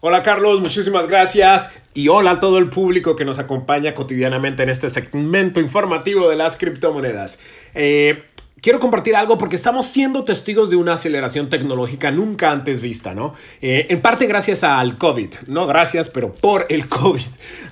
Hola Carlos, muchísimas gracias y hola a todo el público que nos acompaña cotidianamente en este segmento informativo de las criptomonedas. Eh, quiero compartir algo porque estamos siendo testigos de una aceleración tecnológica nunca antes vista, ¿no? Eh, en parte gracias al COVID, no gracias, pero por el COVID.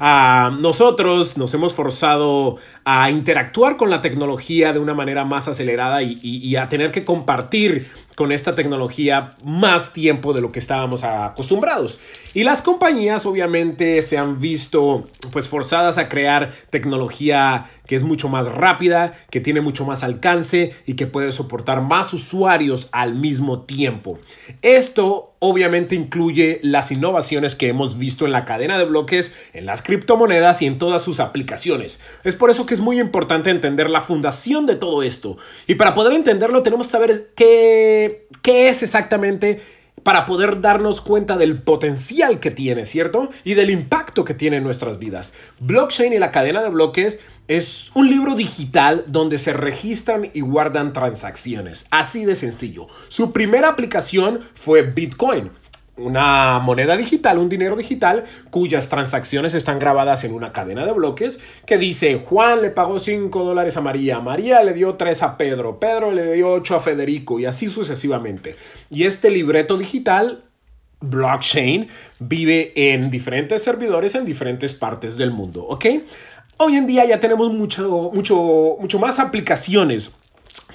Ah, nosotros nos hemos forzado a interactuar con la tecnología de una manera más acelerada y, a tener que compartir con esta tecnología más tiempo de lo que estábamos acostumbrados. Y las compañías obviamente se han visto pues forzadas a crear tecnología que es mucho más rápida, que tiene mucho más alcance y que puede soportar más usuarios al mismo tiempo. Esto obviamente incluye las innovaciones que hemos visto en la cadena de bloques, en las criptomonedas y en todas sus aplicaciones. Es por eso que es muy importante entender la fundación de todo esto. Y para poder entenderlo tenemos que saber qué, qué es exactamente para poder darnos cuenta del potencial que tiene, ¿cierto? Y del impacto que tiene en nuestras vidas. Blockchain y la cadena de bloques es un libro digital donde se registran y guardan transacciones. Así de sencillo. Su primera aplicación fue Bitcoin una moneda digital, un dinero digital, cuyas transacciones están grabadas en una cadena de bloques que dice, Juan le pagó 5 dólares a María, María le dio 3 a Pedro, Pedro le dio 8 a Federico y así sucesivamente. Y este libreto digital, blockchain, vive en diferentes servidores en diferentes partes del mundo, ¿ok? Hoy en día ya tenemos mucho, mucho, mucho más aplicaciones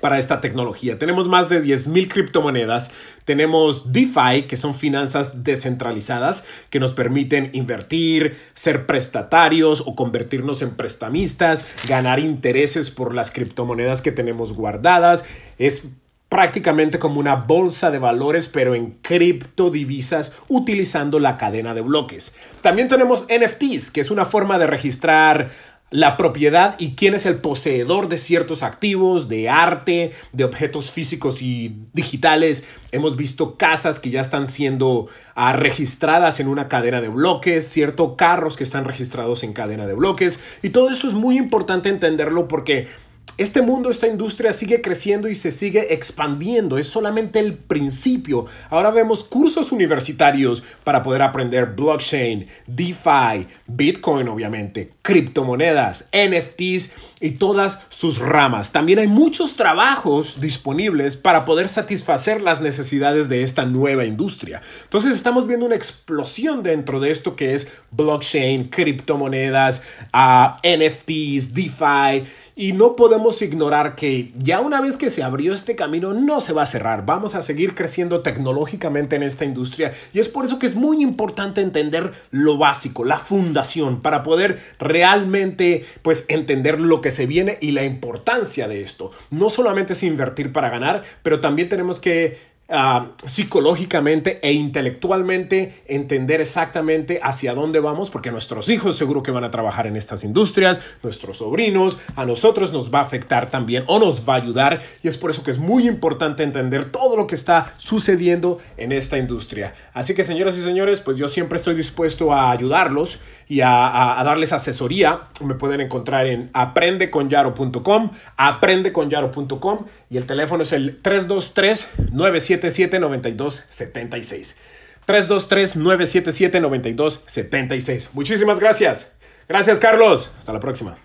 para esta tecnología. Tenemos más de 10.000 criptomonedas, tenemos DeFi, que son finanzas descentralizadas, que nos permiten invertir, ser prestatarios o convertirnos en prestamistas, ganar intereses por las criptomonedas que tenemos guardadas. Es prácticamente como una bolsa de valores, pero en criptodivisas utilizando la cadena de bloques. También tenemos NFTs, que es una forma de registrar la propiedad y quién es el poseedor de ciertos activos, de arte, de objetos físicos y digitales. Hemos visto casas que ya están siendo ah, registradas en una cadena de bloques, cierto, carros que están registrados en cadena de bloques. Y todo esto es muy importante entenderlo porque este mundo, esta industria sigue creciendo y se sigue expandiendo. Es solamente el principio. Ahora vemos cursos universitarios para poder aprender blockchain, DeFi, Bitcoin obviamente, criptomonedas, NFTs y todas sus ramas. También hay muchos trabajos disponibles para poder satisfacer las necesidades de esta nueva industria. Entonces estamos viendo una explosión dentro de esto que es blockchain, criptomonedas, uh, NFTs, DeFi y no podemos ignorar que ya una vez que se abrió este camino no se va a cerrar. Vamos a seguir creciendo tecnológicamente en esta industria y es por eso que es muy importante entender lo básico, la fundación, para poder realmente pues entender lo que se viene y la importancia de esto. No solamente es invertir para ganar, pero también tenemos que Ah, psicológicamente e intelectualmente entender exactamente hacia dónde vamos, porque nuestros hijos seguro que van a trabajar en estas industrias, nuestros sobrinos, a nosotros nos va a afectar también o nos va a ayudar y es por eso que es muy importante entender todo lo que está sucediendo en esta industria. Así que señoras y señores, pues yo siempre estoy dispuesto a ayudarlos y a, a darles asesoría. Me pueden encontrar en aprendeconyaro.com, aprendeconyaro.com y el teléfono es el 323-977-9276. 323-977-9276. Muchísimas gracias. Gracias, Carlos. Hasta la próxima.